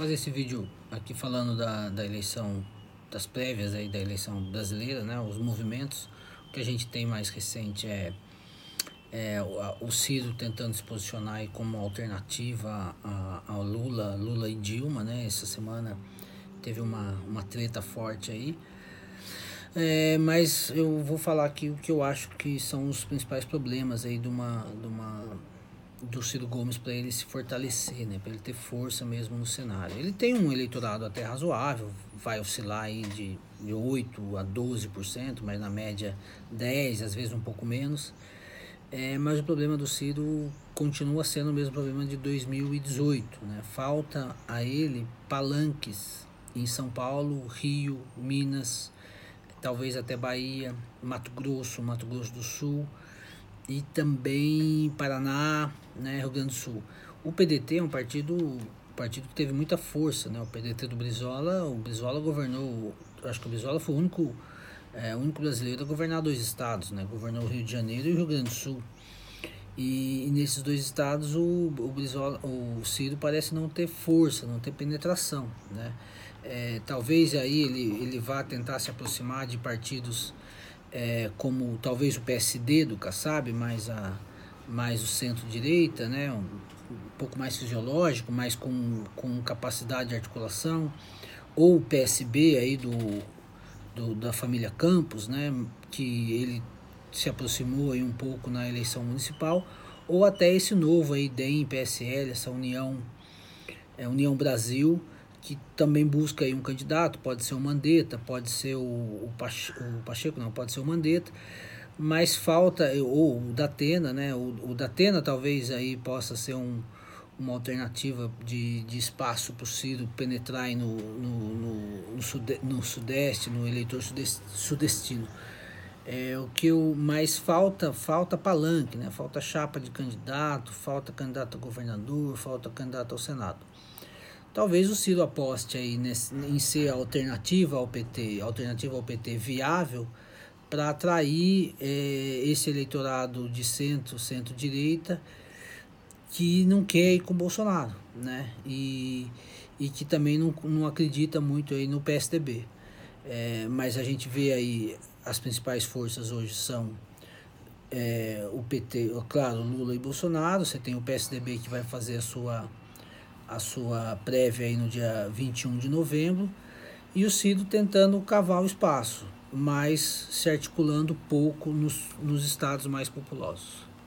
fazer esse vídeo aqui falando da, da eleição, das prévias aí da eleição brasileira, né? Os movimentos. O que a gente tem mais recente é, é o, o Ciro tentando se posicionar aí como alternativa ao Lula, Lula e Dilma, né? Essa semana teve uma, uma treta forte aí. É, mas eu vou falar aqui o que eu acho que são os principais problemas aí de uma, de uma do Ciro Gomes para ele se fortalecer, né, para ele ter força mesmo no cenário. Ele tem um eleitorado até razoável, vai oscilar aí de, de 8 a 12%, mas na média 10, às vezes um pouco menos. É, mas o problema do Ciro continua sendo o mesmo problema de 2018. Né? Falta a ele palanques em São Paulo, Rio, Minas, talvez até Bahia, Mato Grosso, Mato Grosso do Sul e também Paraná, né, Rio Grande do Sul. O PDT é um partido, partido que teve muita força, né? O PDT do Brizola, o Brizola governou, acho que o Brizola foi o único, é, o único brasileiro a governar dois estados, né? Governou o Rio de Janeiro e o Rio Grande do Sul. E, e, nesses dois estados o, o, Brizola, o Ciro parece não ter força, não ter penetração, né? É, talvez aí ele, ele vá tentar se aproximar de partidos é, como talvez o PSD do Kassab, mais, a, mais o centro-direita, né, um, um, pouco mais fisiológico, mais com, com capacidade de articulação, ou o PSB aí do, do, da família Campos, né, que ele se aproximou aí um pouco na eleição municipal, ou até esse novo aí, DEM, PSL, essa união, é, União Brasil, que também busca aí um candidato, pode ser o Mandetta, pode ser o, o, Pacheco, o Pacheco, não, pode ser o Mandetta, mas falta, ou o Datena, né, o, o Datena talvez aí possa ser um, uma alternativa de, de espaço para o Ciro penetrar no, no, no, no, sude, no sudeste, no eleitor sudest, sudestino. É, o que o mais falta, falta palanque, né? falta chapa de candidato, falta candidato a governador, falta candidato ao Senado. Talvez o Ciro aposte aí nesse, em ser alternativa ao PT, alternativa ao PT viável para atrair é, esse eleitorado de centro, centro-direita que não quer ir com o Bolsonaro, né? E, e que também não, não acredita muito aí no PSDB. É, mas a gente vê aí as principais forças hoje são é, o PT, claro, Lula e Bolsonaro. Você tem o PSDB que vai fazer a sua a sua prévia aí no dia 21 de novembro, e o Ciro tentando cavar o espaço, mas se articulando pouco nos, nos estados mais populosos.